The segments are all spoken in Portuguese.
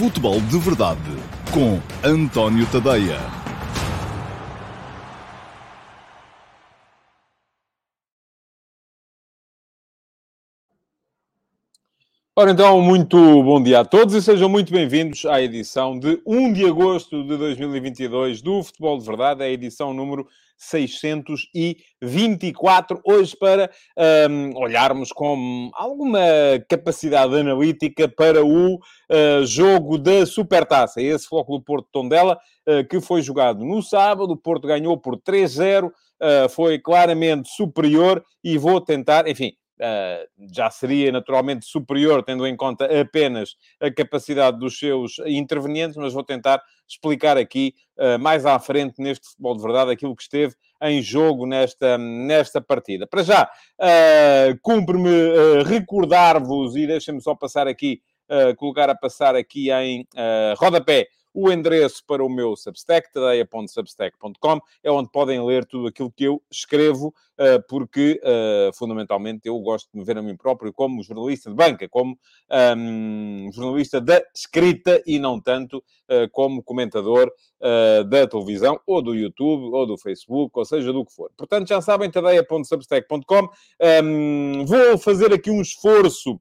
Futebol de Verdade com António Tadeia. Ora então, muito bom dia a todos e sejam muito bem-vindos à edição de 1 de agosto de 2022 do Futebol de Verdade, a edição número 624, hoje para um, olharmos com alguma capacidade analítica para o uh, jogo da Supertaça. Esse Flóculo Porto Tondela, uh, que foi jogado no sábado, o Porto ganhou por 3-0, uh, foi claramente superior e vou tentar, enfim, já seria naturalmente superior, tendo em conta apenas a capacidade dos seus intervenientes, mas vou tentar explicar aqui uh, mais à frente neste futebol de verdade aquilo que esteve em jogo nesta, nesta partida. Para já, uh, cumpre-me recordar-vos, e deixem-me só passar aqui, colocar a passar aqui em rodapé o endereço para o meu Substack, tadeia.substack.com, é onde podem ler tudo aquilo que eu escrevo, eh, porque, eh, fundamentalmente, eu gosto de me ver a mim próprio como jornalista de banca, como um, ehm, jornalista da escrita e não tanto uh, como comentador uh, da televisão, ou do YouTube, ou do Facebook, ou seja, do que for. Portanto, já sabem, tadeia.substack.com. Um, ehm, vou fazer aqui um esforço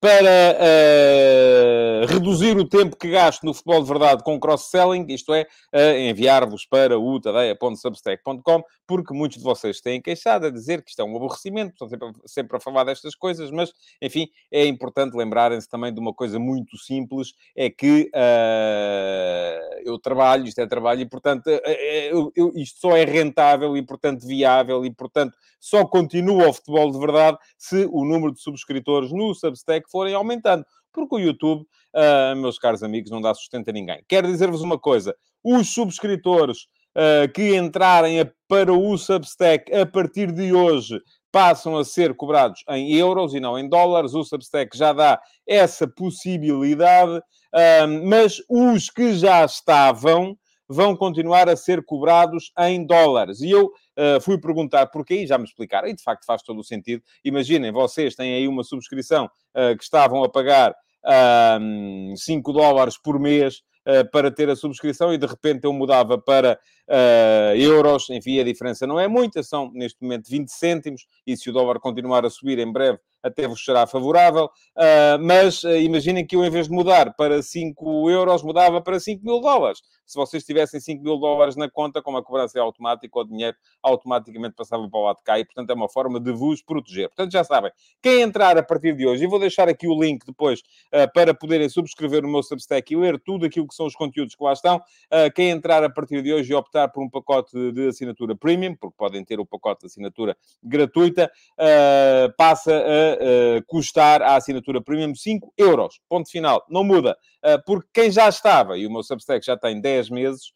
para uh, reduzir o tempo que gasto no futebol de verdade com cross-selling, isto é, uh, enviar-vos para o tadeia.substack.com, porque muitos de vocês têm queixado a dizer que isto é um aborrecimento, estão sempre, sempre a falar destas coisas, mas, enfim, é importante lembrarem-se também de uma coisa muito simples, é que uh, eu trabalho, isto é trabalho, e, portanto, eu, eu, isto só é rentável e, portanto, viável, e, portanto, só continua o futebol de verdade se o número de subscritores no Substack forem aumentando. Porque o YouTube, uh, meus caros amigos, não dá sustento a ninguém. Quero dizer-vos uma coisa: os subscritores uh, que entrarem a, para o Substack a partir de hoje passam a ser cobrados em euros e não em dólares. O Substack já dá essa possibilidade, uh, mas os que já estavam vão continuar a ser cobrados em dólares. E eu uh, fui perguntar porquê e já me explicaram. E de facto faz todo o sentido. Imaginem, vocês têm aí uma subscrição uh, que estavam a pagar uh, 5 dólares por mês uh, para ter a subscrição e de repente eu mudava para uh, euros. Enfim, a diferença não é muita, são neste momento 20 cêntimos. E se o dólar continuar a subir em breve, até vos será favorável. Uh, mas imaginem que eu, em vez de mudar para 5 euros, mudava para 5 mil dólares se vocês tivessem 5 mil dólares na conta, como a cobrança é automática, o dinheiro automaticamente passava para o lado de cá e, portanto, é uma forma de vos proteger. Portanto, já sabem, quem entrar a partir de hoje, e vou deixar aqui o link depois uh, para poderem subscrever no meu Substack e ler tudo aquilo que são os conteúdos que lá estão, uh, quem entrar a partir de hoje e optar por um pacote de assinatura premium, porque podem ter o pacote de assinatura gratuita, uh, passa a custar a assinatura premium 5 euros. Ponto final. Não muda. porque quem já estava, e o meu Substack já tem 10 10 meses,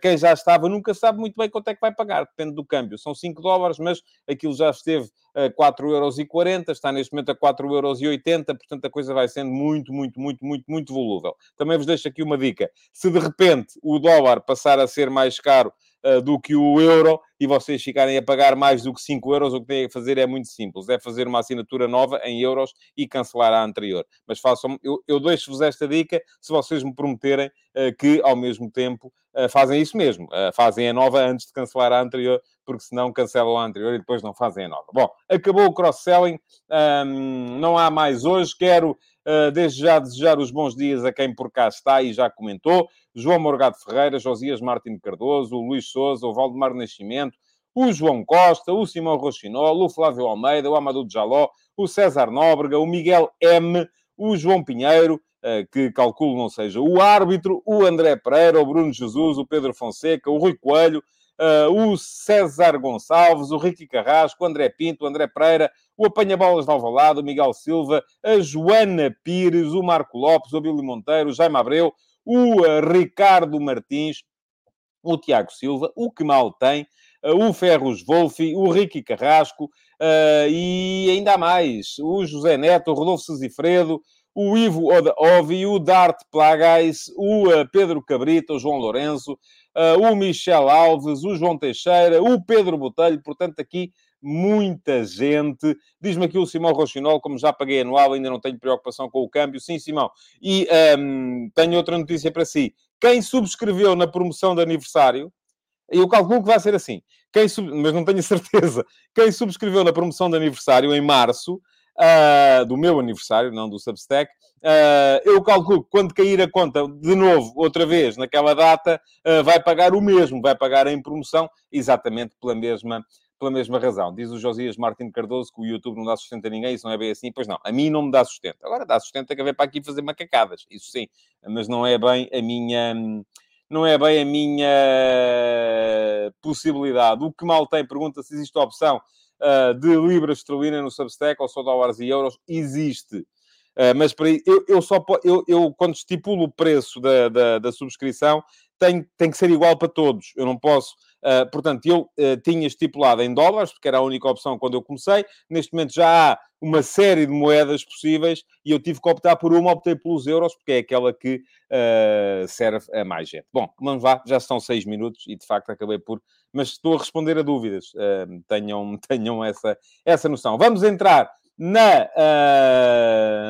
quem já estava nunca sabe muito bem quanto é que vai pagar, depende do câmbio. São 5 dólares, mas aquilo já esteve a 4,40€, está neste momento a 4,80€, portanto a coisa vai sendo muito, muito, muito, muito, muito volúvel. Também vos deixo aqui uma dica. Se de repente o dólar passar a ser mais caro uh, do que o euro e vocês ficarem a pagar mais do que 5 euros, o que têm a fazer é muito simples. É fazer uma assinatura nova em euros e cancelar a anterior. Mas façam, eu, eu deixo-vos esta dica se vocês me prometerem uh, que, ao mesmo tempo, uh, fazem isso mesmo. fazem a nova antes de cancelar a anterior, porque senão cancelam a anterior e depois não fazem a nova. Bom, acabou o cross-selling, um, não há mais hoje. Quero uh, desde já desejar os bons dias a quem por cá está e já comentou: João Morgado Ferreira, Josias Martins Cardoso, o Luís Souza, o Valdemar Nascimento, o João Costa, o Simão Rochinol, o Flávio Almeida, o Amadou Jaló, o César Nóbrega, o Miguel M., o João Pinheiro, eh, que calculo não seja o árbitro, o André Pereira, o Bruno Jesus, o Pedro Fonseca, o Rui Coelho, uh, o César Gonçalves, o Ricky Carrasco, o André Pinto, o André Pereira, o Apanha-Bolas de Alvalade, o Miguel Silva, a Joana Pires, o Marco Lopes, o Billy Monteiro, o Jaime Abreu, o uh, Ricardo Martins, o Tiago Silva, o que mal tem, uh, o Ferros Wolfi, o Ricky Carrasco uh, e ainda mais, o José Neto, o Rodolfo Sesifredo, o Ivo Ovi, o Dart Plagais, o Pedro Cabrita, o João Lourenço, uh, o Michel Alves, o João Teixeira, o Pedro Botelho, portanto, aqui muita gente. Diz-me aqui o Simão Rochinol, como já paguei anual, ainda não tenho preocupação com o câmbio. Sim, Simão. E um, tenho outra notícia para si. Quem subscreveu na promoção de aniversário, eu calculo que vai ser assim, quem sub... mas não tenho certeza, quem subscreveu na promoção de aniversário em março, uh, do meu aniversário, não do Substack, uh, eu calculo que quando cair a conta de novo, outra vez, naquela data, uh, vai pagar o mesmo, vai pagar em promoção, exatamente pela mesma, pela mesma razão. Diz o Josias Martins Cardoso que o YouTube não dá sustento a ninguém, isso não é bem assim. Pois não, a mim não me dá sustento. Agora dá sustento a que vem para aqui fazer macacadas, isso sim, mas não é bem a minha não é bem a minha possibilidade. O que mal tem pergunta se existe a opção uh, de libra esterlina no Substack ou só dólares e euros. Existe. Uh, mas para eu, eu só eu, eu, quando estipulo o preço da, da, da subscrição, tem, tem que ser igual para todos. Eu não posso Uh, portanto, eu uh, tinha estipulado em dólares, porque era a única opção quando eu comecei. Neste momento já há uma série de moedas possíveis e eu tive que optar por uma, optei pelos euros, porque é aquela que uh, serve a mais gente. Bom, vamos lá, já são seis minutos e de facto acabei por. Mas estou a responder a dúvidas, tenham, tenham essa, essa noção. Vamos entrar na,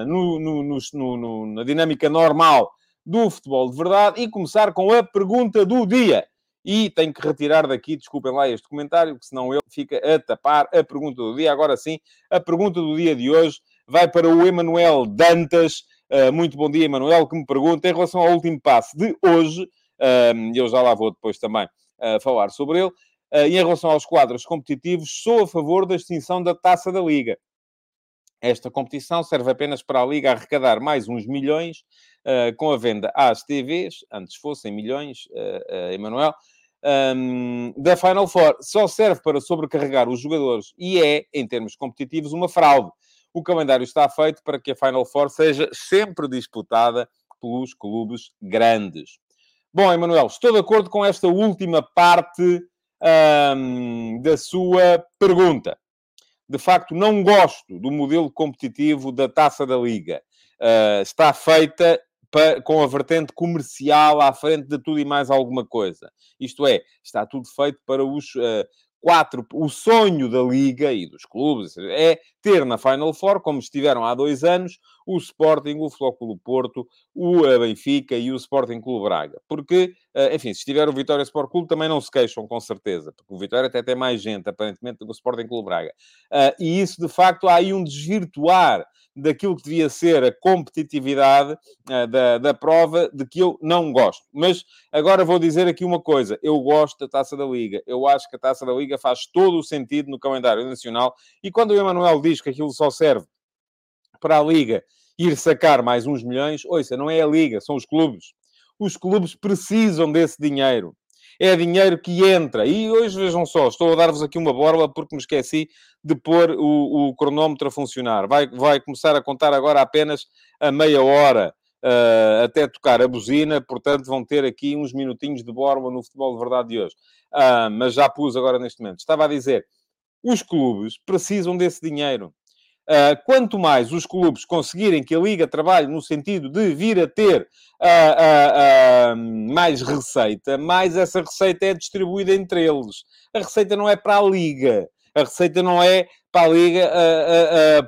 no, no, no, na dinâmica normal do futebol de verdade e começar com a pergunta do dia. E tenho que retirar daqui, desculpem lá este comentário, que senão ele fica a tapar a pergunta do dia. Agora sim, a pergunta do dia de hoje vai para o Emanuel Dantas. Uh, muito bom dia, Emanuel, que me pergunta em relação ao último passo de hoje. Uh, eu já lá vou depois também uh, falar sobre ele. E em relação aos quadros competitivos, sou a favor da extinção da taça da Liga. Esta competição serve apenas para a Liga arrecadar mais uns milhões com a venda às TVs, antes fossem milhões, Emanuel, um, da Final Four só serve para sobrecarregar os jogadores e é, em termos competitivos, uma fraude. O calendário está feito para que a Final Four seja sempre disputada pelos clubes grandes. Bom, Emanuel, estou de acordo com esta última parte um, da sua pergunta. De facto, não gosto do modelo competitivo da taça da Liga. Uh, está feita com a vertente comercial à frente de tudo e mais alguma coisa. Isto é, está tudo feito para os uh, quatro. O sonho da Liga e dos clubes é ter na Final Four, como estiveram há dois anos, o Sporting, o Flóculo Porto, o eh, Benfica e o Sporting Clube Braga. Porque, uh, enfim, se estiver o Vitória Sport Clube, também não se queixam, com certeza. Porque o Vitória até tem mais gente, aparentemente, do que o Sporting Clube Braga. Uh, e isso, de facto, há aí um desvirtuar daquilo que devia ser a competitividade da, da prova, de que eu não gosto. Mas agora vou dizer aqui uma coisa: eu gosto da taça da Liga. Eu acho que a taça da Liga faz todo o sentido no calendário nacional. E quando o Emanuel diz que aquilo só serve para a Liga ir sacar mais uns milhões, ouça, não é a Liga, são os clubes. Os clubes precisam desse dinheiro é dinheiro que entra. E hoje, vejam só, estou a dar-vos aqui uma borla porque me esqueci de pôr o, o, cronómetro a funcionar. Vai, vai começar a contar agora apenas a meia hora. Uh, até tocar a buzina, portanto vão ter aqui uns minutinhos de borla no futebol de verdade de hoje. Uh, mas já pus agora neste momento. Estava a dizer, os clubes precisam desse dinheiro. Uh, quanto mais os clubes conseguirem que a Liga trabalhe no sentido de vir a ter uh, uh, mais receita, mais essa receita é distribuída entre eles. A receita não é para a Liga. A receita não é para a Liga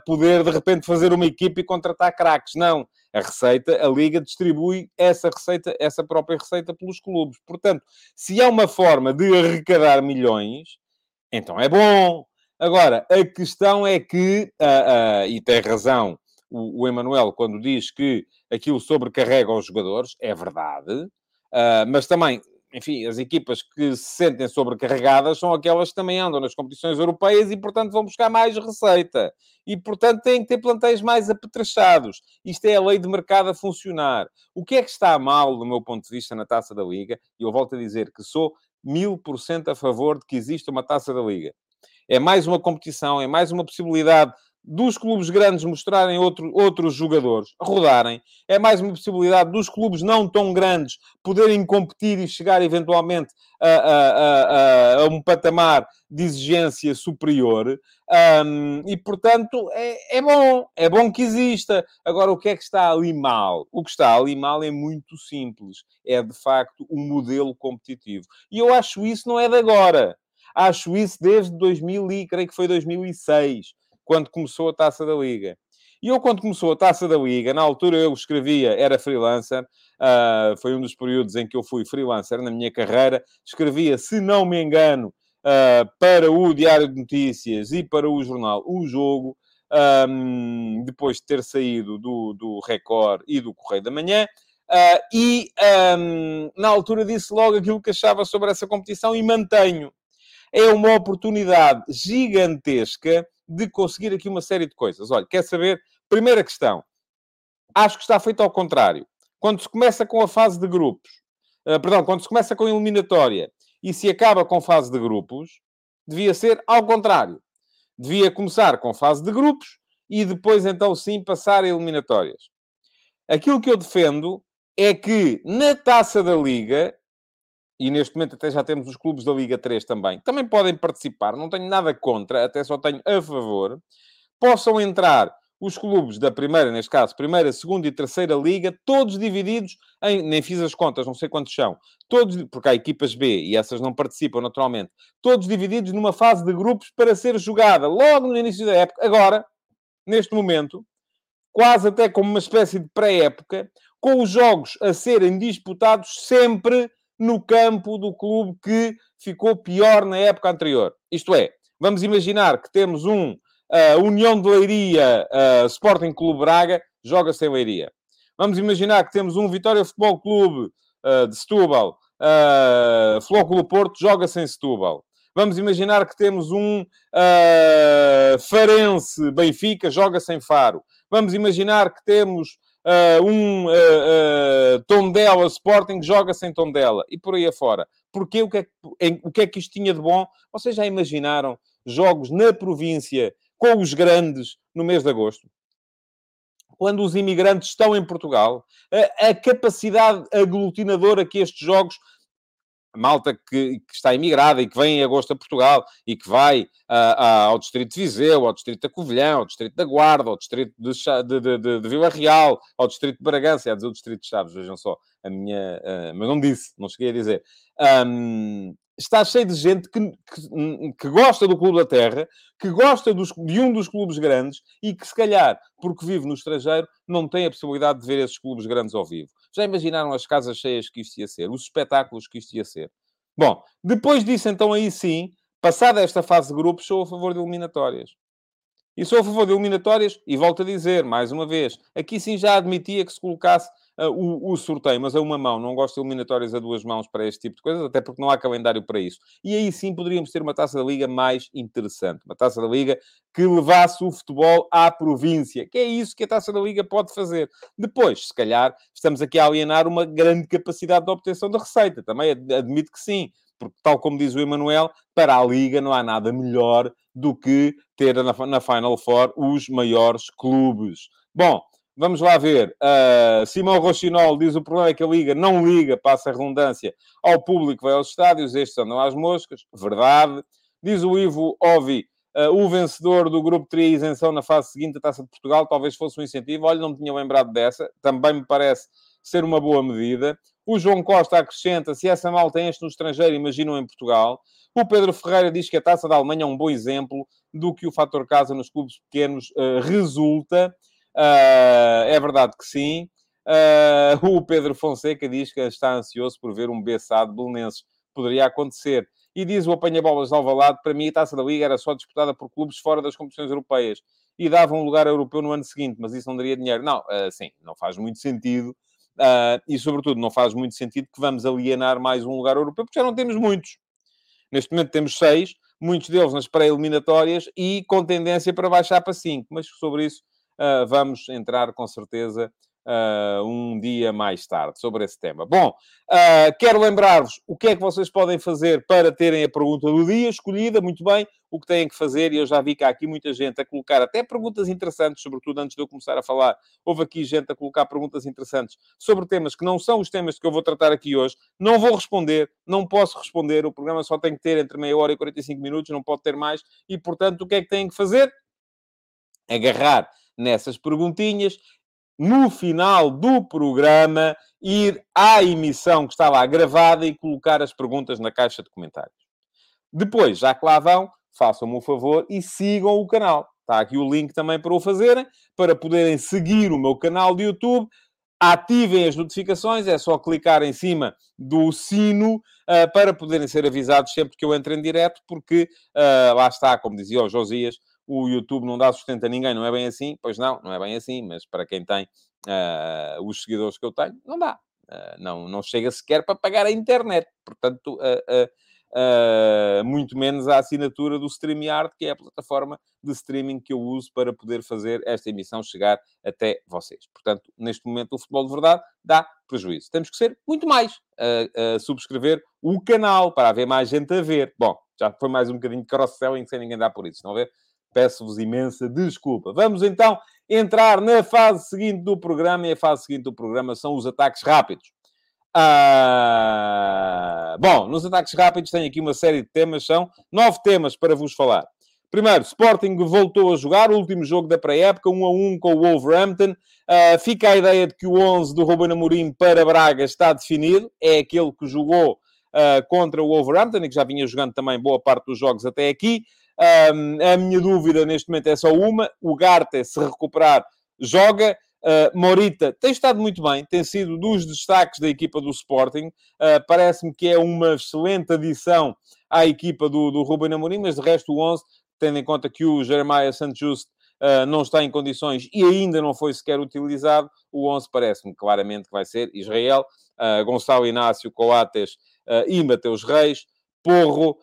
poder, de repente, fazer uma equipe e contratar craques. Não. A receita, a Liga distribui essa receita, essa própria receita pelos clubes. Portanto, se há uma forma de arrecadar milhões, então é bom. Agora, a questão é que, uh, uh, e tem razão o, o Emanuel quando diz que aquilo sobrecarrega os jogadores, é verdade, uh, mas também, enfim, as equipas que se sentem sobrecarregadas são aquelas que também andam nas competições europeias e, portanto, vão buscar mais receita. E, portanto, têm que ter plantéis mais apetrechados. Isto é a lei de mercado a funcionar. O que é que está mal, do meu ponto de vista, na Taça da Liga? E eu volto a dizer que sou mil por cento a favor de que exista uma Taça da Liga é mais uma competição, é mais uma possibilidade dos clubes grandes mostrarem outro, outros jogadores, rodarem. É mais uma possibilidade dos clubes não tão grandes poderem competir e chegar eventualmente a, a, a, a um patamar de exigência superior. Um, e, portanto, é, é bom. É bom que exista. Agora, o que é que está ali mal? O que está ali mal é muito simples. É, de facto, o um modelo competitivo. E eu acho isso não é de agora. Acho isso desde 2000 e, creio que foi 2006, quando começou a Taça da Liga. E eu, quando começou a Taça da Liga, na altura eu escrevia, era freelancer, uh, foi um dos períodos em que eu fui freelancer na minha carreira, escrevia, se não me engano, uh, para o Diário de Notícias e para o jornal O Jogo, um, depois de ter saído do, do Record e do Correio da Manhã. Uh, e um, na altura disse logo aquilo que achava sobre essa competição e mantenho. É uma oportunidade gigantesca de conseguir aqui uma série de coisas. Olha, quer saber? Primeira questão. Acho que está feito ao contrário. Quando se começa com a fase de grupos, uh, perdão, quando se começa com a eliminatória e se acaba com fase de grupos, devia ser ao contrário. Devia começar com fase de grupos e depois, então, sim, passar a eliminatórias. Aquilo que eu defendo é que na taça da Liga, e neste momento até já temos os clubes da Liga 3 também, também podem participar, não tenho nada contra, até só tenho a favor, possam entrar os clubes da primeira, neste caso, primeira, segunda e terceira liga, todos divididos em, nem fiz as contas, não sei quantos são, todos, porque há equipas B e essas não participam naturalmente, todos divididos numa fase de grupos para ser jogada logo no início da época. Agora, neste momento, quase até como uma espécie de pré-época, com os jogos a serem disputados sempre no campo do clube que ficou pior na época anterior. Isto é, vamos imaginar que temos um uh, União de Leiria, uh, Sporting Clube Braga, joga sem Leiria. Vamos imaginar que temos um Vitória Futebol Clube uh, de Setúbal, uh, Flóculo Porto, joga sem Setúbal. Vamos imaginar que temos um Farense Benfica, joga sem Faro. Vamos imaginar que temos um Tondela Sporting, joga sem Tondela. E por aí afora. Porque o que, é, o que é que isto tinha de bom? Vocês já imaginaram jogos na província com os grandes no mês de agosto. Quando os imigrantes estão em Portugal, a, a capacidade aglutinadora que estes jogos a malta que, que, está imigrada e que vem em agosto a Portugal e que vai ao Distrito de Viseu, ao Distrito da Covilhã, ao Distrito da Guarda, ao Distrito de, de, de, de Vila Real, ao Distrito de Bragança, ia dizer o Distrito de Chaves, vejam só, a minha... Uh, mas não disse, não cheguei a dizer. Um, está cheio de gente que, que, que, gosta do Clube da Terra, que gosta dos, de um dos clubes grandes e que, se calhar, porque vive no estrangeiro, não tem a possibilidade de ver esses clubes grandes ao vivo. Já imaginaram as casas cheias que isto ia ser? Os espetáculos que isto ia ser? Bom, depois disso, então, aí sim, passada esta fase de grupos, sou a favor de eliminatórias. E sou a favor de eliminatórias, e volto a dizer, mais uma vez, aqui sim já admitia que se colocasse o, o, sorteio, mas a uma mão. Não gosto de eliminatórias a duas mãos para este tipo de coisas, até porque não há calendário para isso. E aí sim poderíamos ter uma taça da Liga mais interessante. Uma taça da Liga que levasse o futebol à província, que é isso que a taça da Liga pode fazer. Depois, se calhar, estamos aqui a alienar uma grande capacidade de obtenção de receita. Também admito que sim porque, tal como diz o Emanuel, para a Liga não há nada melhor do que ter na, na Final Four os maiores clubes. Bom, Vamos lá ver. Uh, Simão Rochinol diz o problema é que a Liga não liga, passa a redundância, ao público vai aos estádios. Estes andam às moscas. Verdade. Diz o Ivo Ovi, uh, o vencedor do grupo teria isenção na fase seguinte da Taça de Portugal. Talvez fosse um incentivo. Olha, não me tinha lembrado dessa. Também me parece ser uma boa medida. O João Costa acrescenta, se essa malta enche no estrangeiro, imaginam em Portugal. O Pedro Ferreira diz que a Taça da Alemanha é um bom exemplo do que o fator casa nos clubes pequenos uh, resulta. Uh, é verdade que sim. Uh, o Pedro Fonseca diz que está ansioso por ver um BSA de Belenenses. Poderia acontecer. E diz o apanha-bolas de Alvalade, para mim a Taça da Liga era só disputada por clubes fora das competições europeias. E dava um lugar europeu no ano seguinte, mas isso não daria dinheiro. Não, uh, sim, não faz muito sentido. Uh, e, sobretudo, não faz muito sentido que vamos alienar mais um lugar europeu, porque já não temos muitos. Neste momento temos seis, muitos deles nas pré-eliminatórias e com tendência para baixar para cinco. Mas sobre isso uh, vamos entrar com certeza uh, um dia mais tarde sobre esse tema. Bom, uh, quero lembrar-vos o que é que vocês podem fazer para terem a pergunta do dia escolhida, muito bem, o que têm que fazer, e eu já vi que há aqui muita gente a colocar até perguntas interessantes, sobretudo antes de eu começar a falar, houve aqui gente a colocar perguntas interessantes sobre temas que não são os temas que eu vou tratar aqui hoje. Não vou responder, não posso responder, o programa só tem que ter entre meia hora e 45 minutos, não pode ter mais, e portanto o que é que têm que fazer? Agarrar nessas perguntinhas. No final do programa, ir à emissão que estava gravada e colocar as perguntas na caixa de comentários. Depois, já que lá vão, façam-me o favor e sigam o canal. Está aqui o link também para o fazerem, para poderem seguir o meu canal de YouTube. Ativem as notificações, é só clicar em cima do sino uh, para poderem ser avisados sempre que eu entre em direto, porque uh, lá está, como dizia o Josias, o YouTube não dá sustento a ninguém, não é bem assim? Pois não, não é bem assim, mas para quem tem uh, os seguidores que eu tenho, não dá. não, não chega sequer para pagar a internet. Portanto, uh, muito menos a assinatura do StreamYard, que é a plataforma de streaming que eu uso para poder fazer esta emissão chegar até vocês. Portanto, neste momento, o futebol de verdade dá prejuízo. Temos que ser muito mais a, a subscrever o canal para haver mais gente a ver. Bom, já foi mais um bocadinho de cross-selling sem ninguém dar por isso, não ver? Peço-vos imensa desculpa. Vamos então entrar na fase seguinte do programa, e a fase seguinte do programa são os ataques rápidos. Ah, bom, nos ataques rápidos tenho aqui uma série de temas, são nove temas para vos falar. Primeiro, Sporting voltou a jogar o último jogo da pré-época, 1 a 1 com o Wolverhampton. Uh, fica a ideia de que o 11 do Ruben Amorim para Braga está definido. É aquele que jogou uh, contra o Wolverhampton e que já vinha jogando também boa parte dos jogos até aqui. A minha dúvida neste momento é só uma. O Garte, se recuperar, joga. Uh, Morita tem estado muito bem, tem sido dos destaques da equipa do Sporting. Uh, Parece-me que é uma excelente adição à equipa do, do Ruben Amorim, mas de resto o 11, tendo em conta que o Jeremiah Santos uh, não está em condições e ainda não foi sequer utilizado, o 11 parece-me claramente que vai ser Israel, uh, Gonçalo Inácio, Coates e Mateus Reis, Porro,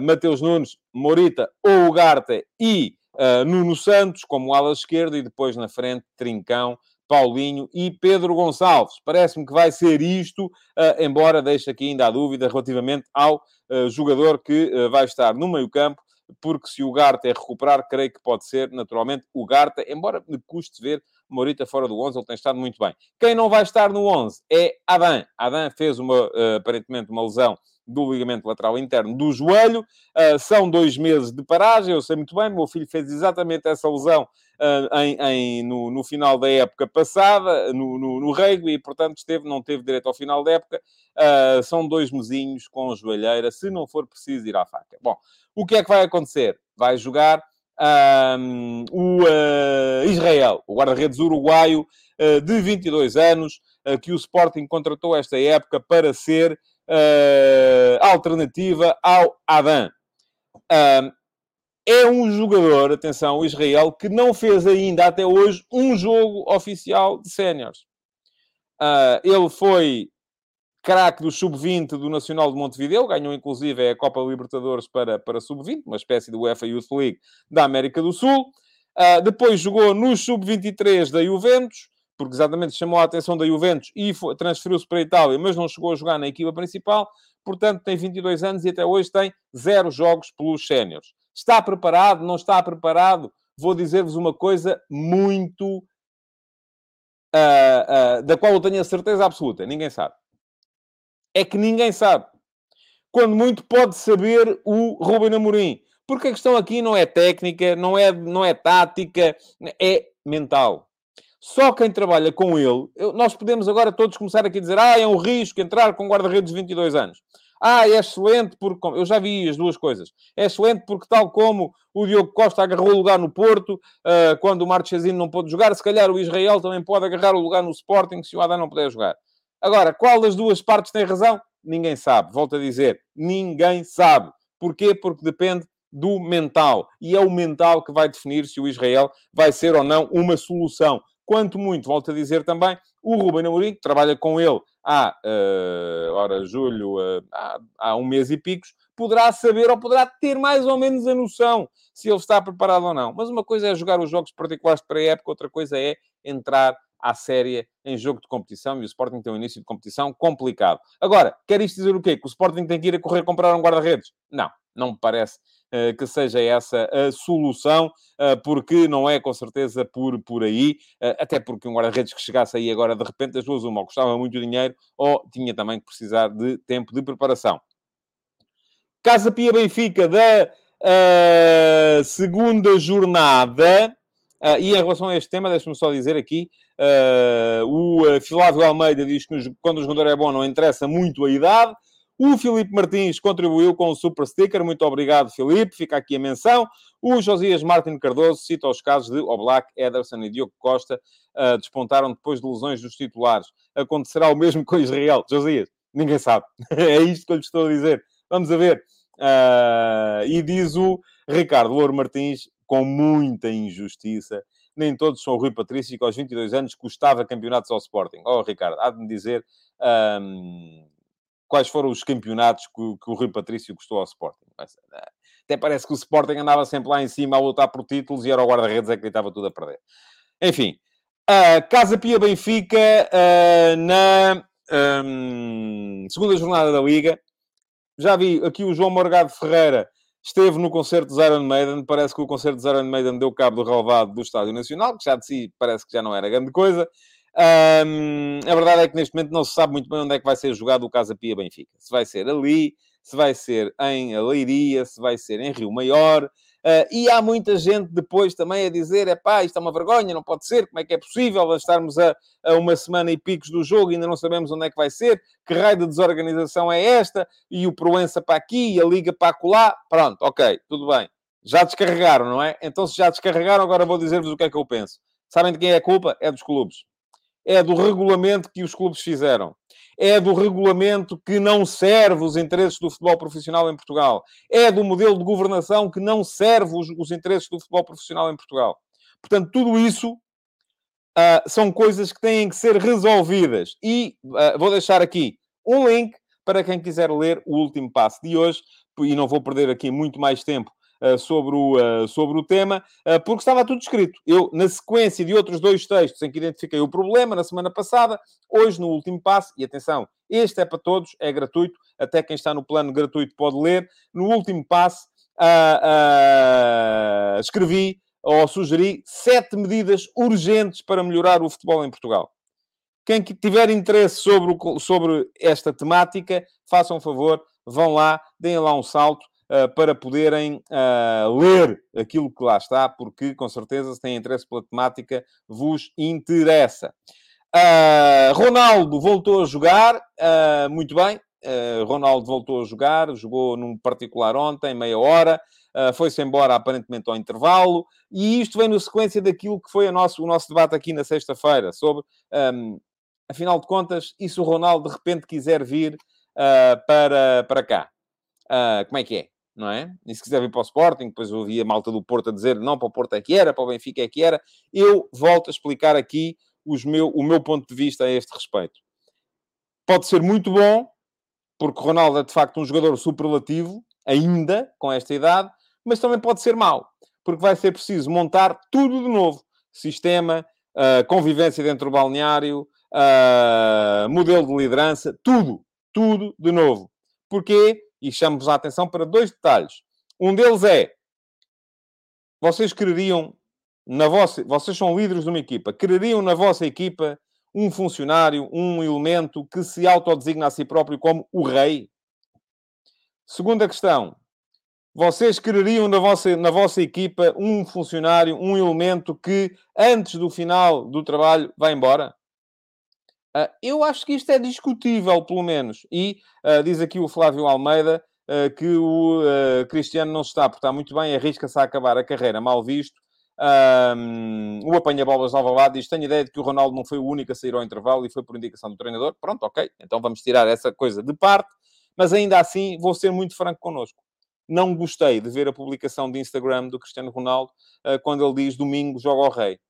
Mateus Nunes, Morita ou Ugarte e uh, Nuno Santos como ala esquerda e depois na frente Trincão, Paulinho e Pedro Gonçalves. Parece-me que vai ser isto, uh, embora deixe aqui ainda a dúvida relativamente ao uh, jogador que vai estar no meio-campo, porque se o Garta é recuperar, creio que pode ser naturalmente o Garta, embora me custe ver Morita fora do 11, ele tem estado muito bem. Quem não vai estar no 11 é Adam. Adam fez uma, aparentemente uma lesão do ligamento lateral interno do joelho. Uh, são dois meses de paragem, eu sei muito bem, meu filho fez exatamente essa lesão uh, em, em, no, no, final da época passada, no, no, no rugby, e portanto esteve, não teve direito ao final da época. Uh, são dois mesinhos com joelheira, se não for preciso ir à faca. Bom, o que é que vai acontecer? Vai jogar um, o Israel, o guarda-redes uruguaio de 22 anos, que o Sporting contratou esta época para ser uh, alternativa ao Adam. É um jogador, atenção, Israel, que não fez ainda até hoje um jogo oficial de séniores. Uh, ele foi craque do sub-20 do Nacional de Montevideo, ganhou inclusive a Copa Libertadores para, para sub-20, uma espécie de UEFA Youth League da América do Sul. Uh, depois jogou no sub-23 da Juventus, porque exatamente chamou a atenção da Juventus e transferiu-se para a Itália, mas não chegou a jogar na equipa principal. Portanto, tem 22 anos e até hoje tem zero jogos pelos séniores. Está preparado? Não está preparado? Vou dizer-vos uma coisa muito... Uh, uh, da qual eu tenho a certeza absoluta. Ninguém sabe. É que ninguém sabe. Quando muito pode saber o Ruben Amorim. Porque a questão aqui não é técnica, não é, não é tática, é mental. Só quem trabalha com ele, eu, nós podemos agora todos começar aqui a dizer: ah, é um risco entrar com guarda-redes de 22 anos. Ah, é excelente porque. Eu já vi as duas coisas. É excelente porque, tal como o Diogo Costa agarrou o lugar no Porto, uh, quando o Marchesino não pôde jogar, se calhar o Israel também pode agarrar o lugar no Sporting se o Adam não puder jogar. Agora, qual das duas partes tem razão? Ninguém sabe. Volto a dizer: ninguém sabe. Porquê? Porque depende do mental. E é o mental que vai definir se o Israel vai ser ou não uma solução. Quanto muito, volto a dizer também, o Ruben Amorim, que trabalha com ele há, uh, ora, julho, uh, há, há um mês e picos, poderá saber ou poderá ter mais ou menos a noção se ele está preparado ou não. Mas uma coisa é jogar os jogos particulares de pré-época, outra coisa é entrar à séria em jogo de competição e o Sporting tem um início de competição complicado. Agora, quer isto dizer o quê? Que o Sporting tem que ir a correr comprar um guarda-redes? Não, não me parece que seja essa a solução, uh, porque não é com certeza por, por aí, uh, até porque um guarda-redes que chegasse aí agora de repente, as duas uma, ou custava muito dinheiro, ou tinha também que precisar de tempo de preparação. Casa Pia Benfica da segunda jornada. Uh, e em relação a este tema, deixe-me só dizer aqui, uh, o uh, Flávio Almeida diz que quando o jogador é bom não interessa muito a idade, O Filipe Martins contribuiu com o super sticker. Muito obrigado, Filipe. Fica aqui a menção. O Josias Martin Cardoso cita os casos de Oblak, Ederson e Diogo Costa. Uh, despontaram depois de lesões dos titulares. Acontecerá o mesmo com Israel. Josias, ninguém sabe. é isto que eu lhe estou a dizer. Vamos a ver. Uh, e diz o Ricardo Louro Martins, com muita injustiça, nem todos são Rui Patrício, que aos 22 anos custava campeonatos ao Sporting. Oh, Ricardo, há de me dizer um, quais foram os campeonatos que, que, o Rui Patrício custou ao Sporting. Eh, até parece que o Sporting andava sempre lá em cima a lutar por títulos e era o guarda-redes é que estava tudo a perder. Enfim, uh, Casa Pia Benfica uh, na um, segunda jornada da Liga. Já vi aqui o João Morgado Ferreira Esteve no concerto de Iron Maiden, parece que o concerto de Iron Maiden deu cabo do relevado do Estádio Nacional, que já de si parece que já não era grande coisa. Um, a verdade é que neste momento não se sabe muito bem onde é que vai ser jogado o Casa Pia Benfica. Se vai ser ali, se vai ser em Leiria, se vai ser em Rio Maior. Uh, e há muita gente depois também a dizer: é pá, isto é uma vergonha, não pode ser, como é que é possível estarmos a, a, uma semana e picos do jogo e ainda não sabemos onde é que vai ser, que raio de desorganização é esta, e o Proença para aqui, e a Liga para acolá. Pronto, ok, tudo bem. Já descarregaram, não é? Então, se já descarregaram, agora vou dizer-vos o que é que eu penso. Sabem de quem é a culpa? É dos clubes. É do regulamento que os clubes fizeram é do regulamento que não serve os interesses do futebol profissional em Portugal, é do modelo de governação que não serve os, os interesses do futebol profissional em Portugal. Portanto, tudo isso uh, são coisas que têm que ser resolvidas. E uh, vou deixar aqui um link para quem quiser ler o último passo de hoje, e não vou perder aqui muito mais tempo sobre, o, eh, sobre o tema, eh, porque estava tudo escrito. Eu, na sequência de outros dois textos em que identifiquei o problema, na semana passada, hoje no último passo, e atenção, este é para todos, é gratuito, até quem está no plano gratuito pode ler. No último passo, uh, uh, escrevi ou sugeri sete medidas urgentes para melhorar o futebol em Portugal. Quem tiver interesse sobre, o, sobre esta temática, façam um favor, vão lá, deem lá um salto para poderem uh, ler aquilo que lá está, porque com certeza, se têm interesse pela temática, vos interessa. Uh, Ronaldo voltou a jogar, muito bem. Ronaldo voltou a jogar, jogou num particular ontem, meia hora. Uh, foi-se embora aparentemente ao intervalo, e isto vem na sequência daquilo que foi nosso, o nosso debate aqui na sexta-feira, sobre, um, afinal de contas, e se o Ronaldo de repente quiser vir uh, para, para cá? Uh, como é que é? Não é? E se quiser vir para o Sporting, depois ouvi a malta do Porto a dizer não, para o Porto é que era, para o Benfica é que era. Eu volto a explicar aqui os meu, o meu ponto de vista a este respeito. Pode ser muito bom, porque Ronaldo é de facto um jogador superlativo, ainda com esta idade, mas também pode ser mau, porque vai ser preciso montar tudo de novo. Sistema, uh, convivência dentro do balneário, uh, modelo de liderança, tudo, tudo de novo. Porquê? E chamo-vos a atenção para dois detalhes. Um deles é: vocês quereriam, na vossa, vocês são líderes de uma equipa, quereriam na vossa equipa um funcionário, um elemento que se autodesigna a si próprio como o rei? Segunda questão: vocês quereriam na vossa, na vossa equipa um funcionário, um elemento que antes do final do trabalho vai embora? Uh, eu acho que isto é discutível, pelo menos. E uh, diz aqui o Flávio Almeida uh, que o Cristiano não se está a portar muito bem, arrisca-se a acabar a carreira mal visto. Um, o apanha-bolas Alvalade diz: Tenho ideia de que o Ronaldo não foi o único a sair ao intervalo e foi por indicação do treinador. Pronto, ok, então vamos tirar essa coisa de parte, mas ainda assim vou ser muito franco connosco. Não gostei de ver a publicação de Instagram do Cristiano Ronaldo quando ele diz domingo joga ao rei.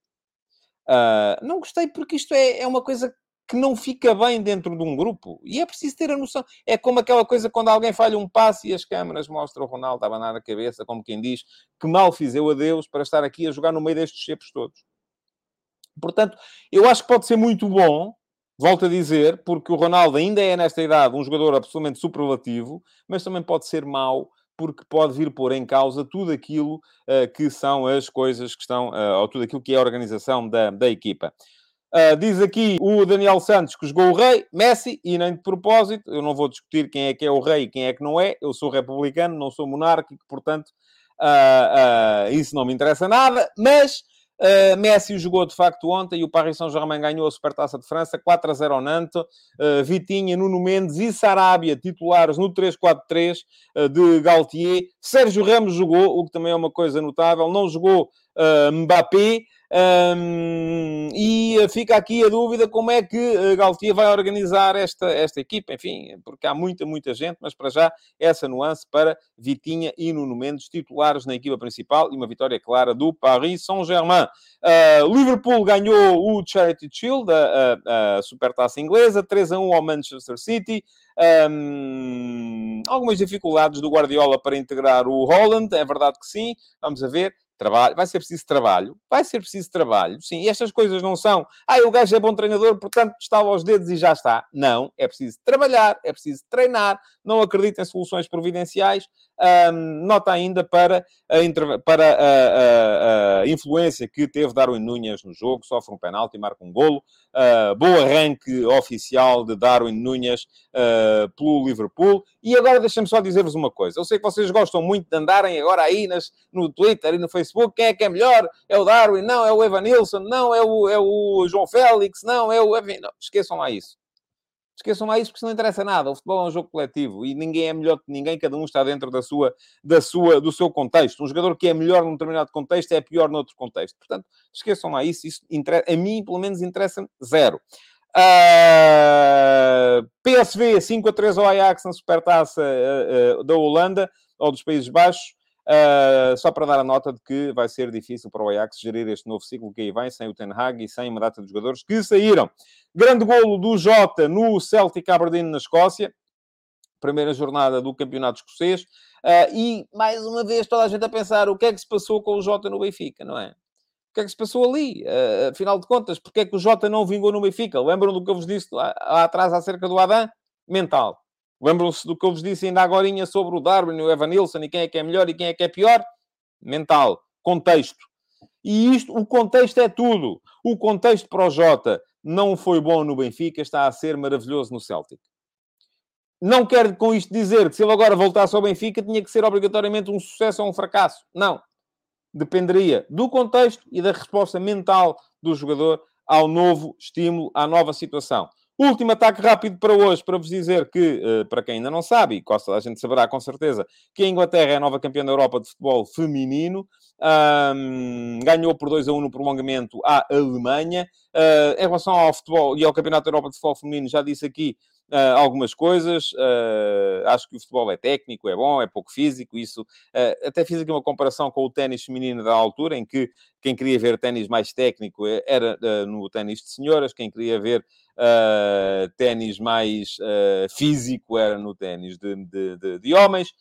Não gostei porque isto é, é uma coisa que não fica bem dentro de um grupo. E é preciso ter a noção. É como aquela coisa quando alguém falha um passo e as câmaras mostram o Ronaldo a abanar a cabeça, como quem diz que mal fiz eu a Deus para estar aqui a jogar no meio destes chepos todos. Portanto, eu acho que pode ser muito bom, volto a dizer, porque o Ronaldo ainda é, nesta idade, um jogador absolutamente superlativo, mas também pode ser mau, porque pode vir pôr em causa tudo aquilo uh, que são as coisas que estão, uh, ou tudo aquilo que é a organização da, da equipa. Uh, diz aqui o Daniel Santos que jogou o rei, Messi, e nem de propósito. Eu não vou discutir quem é que é o rei e quem é que não é. Eu sou republicano, não sou monárquico, portanto, uh, uh, isso não me interessa nada. Mas Messi jogou de facto ontem e o Paris Saint-Germain ganhou a Supertaça de França 4 a 0 ao Nantes. Vitinha, Nuno Mendes e Sarabia titulares no 3-4-3 uh, de Galtier. Sérgio Ramos jogou, o que também é uma coisa notável. Não jogou Mbappé. Um, e fica aqui a dúvida como é que uh, Galtier vai organizar esta, esta equipa, enfim, porque há muita, muita gente, mas para já essa nuance para Vitinha e Nuno Mendes, titulares na equipa principal e uma vitória clara do Paris Saint-Germain. Uh, Liverpool ganhou o Charity Shield, a, a, a supertaça inglesa, 3 a 1 ao Manchester City. Um, algumas dificuldades do Guardiola para integrar o Holland, é verdade que sim, vamos a ver. Trabalho, vai ser preciso trabalho, vai ser preciso trabalho, sim. E estas coisas não são, ah, o gajo é bom treinador, portanto estava aos dedos e já está. Não, é preciso trabalhar, é preciso treinar. Não acredito em soluções providenciais. Um, nota ainda para, a, para a, a, a, influência que teve Darwin Nunes no jogo, sofre um penalti marca um golo. Uh, bom arranque oficial de Darwin Nunes uh, pelo Liverpool. E agora deixem-me só dizer-vos uma coisa. Eu sei que vocês gostam muito de andarem agora aí nas, no Twitter e no Facebook. Quem é que é melhor? É o Darwin? Não, é o Evanilson? Não, é o, é o João Félix? Não, é o... Não, esqueçam lá isso. Esqueçam lá isso porque isso não interessa nada. O futebol é um jogo coletivo e ninguém é melhor que ninguém, cada um está dentro da sua, da sua, do seu contexto. Um jogador que é melhor num determinado contexto é pior noutro contexto. Portanto, esqueçam lá isso. isso a mim, pelo menos, interessa zero. Uh, PSV 5 a 3 ao Ajax na supertaça uh, uh, da Holanda ou dos Países Baixos. Uh, só para dar a nota de que vai ser difícil para o Ajax gerir este novo ciclo que aí vem, sem o Ten Hag e sem uma data de jogadores que saíram. Grande golo do Jota no Celtic Aberdeen, na Escócia. Primeira jornada do campeonato escocês. Uh, e, mais uma vez, toda a gente a pensar o que é que se passou com o Jota no Benfica, não é? O que é que se passou ali? Uh, afinal de contas, porque é que o Jota não vingou no Benfica? Lembram do que eu vos disse lá, lá atrás acerca do Adam? Mental. Lembram-se do que eu vos disse ainda agora sobre o Darwin, o Evanilson e quem é que é melhor e quem é que é pior? Mental. Contexto. E isto, o contexto é tudo. O contexto para o Jota não foi bom no Benfica, está a ser maravilhoso no Celtic. Não quero com isto dizer que se ele agora voltasse ao Benfica tinha que ser obrigatoriamente um sucesso ou um fracasso. Não. Dependeria do contexto e da resposta mental do jogador ao novo estímulo, à nova situação. Último ataque rápido para hoje, para vos dizer que, eh, para quem ainda não sabe, e Costa a gente saberá com certeza, que a Inglaterra é a nova campeã da Europa de futebol feminino. Um, ganhou por 2 a 1 no prolongamento à Alemanha. Uh, em relação ao futebol e ao Campeonato da Europa de Futebol Feminino, já disse aqui uh, algumas coisas. Uh, acho que o futebol é técnico, é bom, é pouco físico. Isso até fiz aqui uma comparação com o ténis feminino da altura, em que quem queria ver ténis mais técnico era no ténis de senhoras, quem queria ver uh, ténis mais uh, físico era no ténis de, de, de, de homens.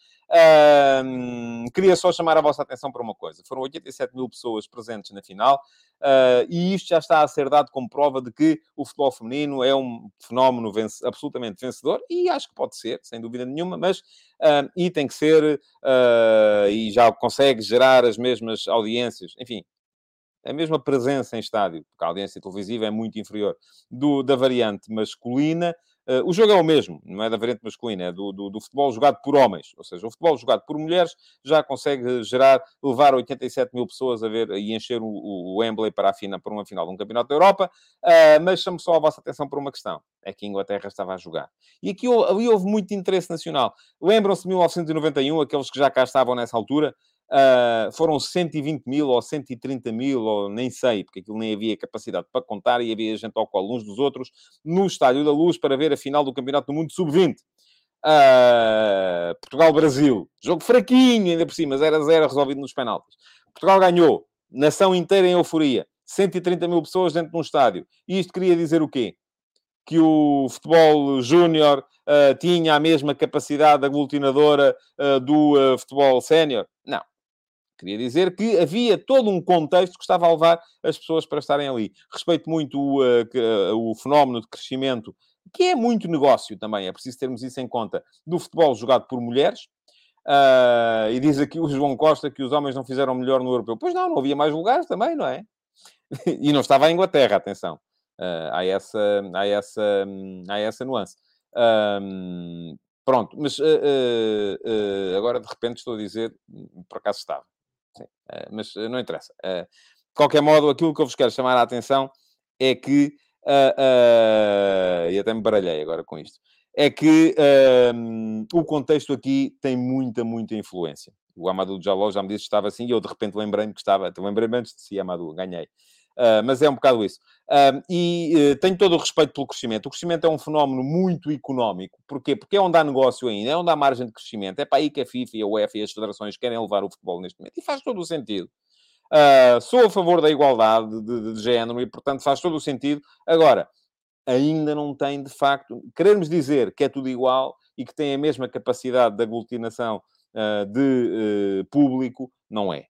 Queria só chamar a vossa atenção para uma coisa. Foram 87 mil pessoas presentes na final uh, e isto já está a ser dado como prova de que o futebol feminino é um fenómeno vence absolutamente vencedor e acho que pode ser, sem dúvida nenhuma, mas uh, e tem que ser e já consegue gerar as mesmas audiências. Enfim, a mesma presença em estádio, porque a audiência televisiva é muito inferior do, da variante masculina. Uh, o jogo é o mesmo, não é da variante masculina, é do, do, do, futebol jogado por homens. Ou seja, o futebol jogado por mulheres já consegue gerar, levar 87 mil pessoas a ver e encher o, o Wembley para, a fina, para uma final de um campeonato da Europa. Uh, mas chamo só a vossa atenção para uma questão: é que a Inglaterra estava a jogar. E aqui ali houve muito interesse nacional. Lembram-se de 1991, aqueles que já cá estavam nessa altura? Uh, foram 120 mil ou 130 mil, ou nem sei, porque aquilo nem havia capacidade para contar e havia gente ao colo uns dos outros no Estádio da Luz para ver a final do Campeonato do Mundo Sub-20. Uh, ah, Portugal-Brasil, jogo fraquinho ainda por cima, 0 a 0 resolvido nos penaltis. Portugal ganhou, nação inteira em euforia, 130 mil pessoas dentro de um estádio. E isto queria dizer o quê? Que o futebol júnior uh, tinha a mesma capacidade aglutinadora uh, do uh, futebol sénior? Não. Queria dizer que havia todo um contexto que estava a levar as pessoas para estarem ali. Respeito muito o, uh, o fenómeno de crescimento, que é muito negócio também, é preciso termos isso em conta, do futebol jogado por mulheres. Uh, e diz aqui o João Costa que os homens não fizeram melhor no europeu. Pois não, não havia mais lugares também, não é? e não estava a Inglaterra, atenção. Uh, há, essa, há, essa, há essa nuance. Pronto, mas uh, agora de repente estou a dizer, por acaso estava. Sim, uh, mas não interessa. qualquer modo, aquilo que eu vos quero chamar a atenção é que, e até me baralhei agora com isto, é que uh, o contexto aqui tem muita, muita influência. O Amadou Jaló já me disse que estava assim e eu de repente lembrei-me que estava, lembrei-me antes de si, Amadou, ganhei. Uh, mas é um bocado isso. Uh, e uh, tenho todo o respeito pelo crescimento. O crescimento é um fenómeno muito económico. Porquê? Porque é onde há negócio ainda, é onde há margem de crescimento. É para aí que a FIFA e a UEFA e as federações querem levar o futebol neste momento. E faz todo o sentido. Uh, sou a favor da igualdade de, de, de, género e, portanto, faz todo o sentido. Agora, ainda não tem, de facto... Queremos dizer que é tudo igual e que tem a mesma capacidade de aglutinação de público, não é.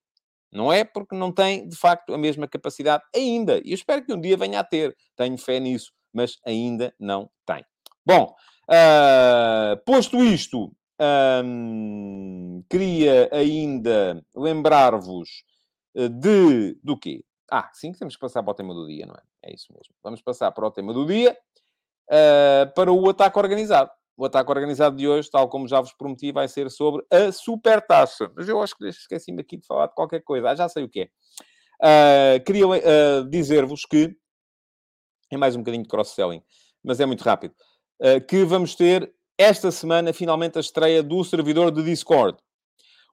Não é porque não tem, de facto, a mesma capacidade ainda. E eu espero que um dia venha a ter. Tenho fé nisso, mas ainda não tem. Bom, uh, posto isto, um, queria ainda lembrar-vos ah, de... do quê? Ah, sim, temos que passar para o tema do dia, não é? É isso mesmo. Vamos passar para o tema do dia, uh, para o ataque organizado o ataque organizado de hoje, tal como já vos prometi, vai ser sobre a supertaxa. Mas eu acho que esqueci-me aqui de falar de qualquer coisa. Ah, já sei o que é. Uh, queria uh, dizer-vos que, é mais um bocadinho de cross-selling, mas é muito rápido, uh, que vamos ter esta semana, finalmente, a estreia do servidor de Discord.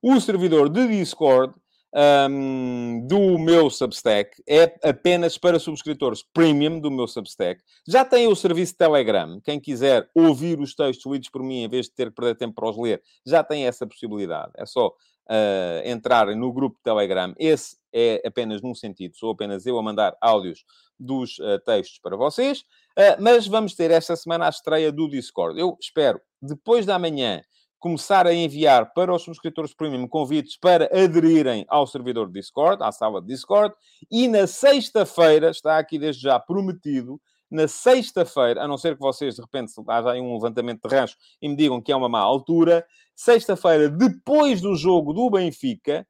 O servidor de Discord um, do meu Substack é apenas para subscritores premium do meu Substack. Já tem o serviço Telegram. Quem quiser ouvir os textos lidos por mim, em vez de ter que perder tempo para os ler, já tem essa possibilidade. É só uh, entrar no grupo Telegram. Esse é apenas num sentido. Sou apenas eu a mandar áudios dos uh, textos para vocês. Uh, mas vamos ter esta semana a estreia do Discord. Eu espero, depois da manhã, começar a enviar para os subscritores premium convites para aderirem ao servidor Discord, à sala de Discord, e na sexta-feira, está aqui desde já prometido, na sexta-feira, a não ser que vocês de repente haja aí um levantamento de rancho e me digam que é uma má altura, sexta-feira, depois do jogo do Benfica,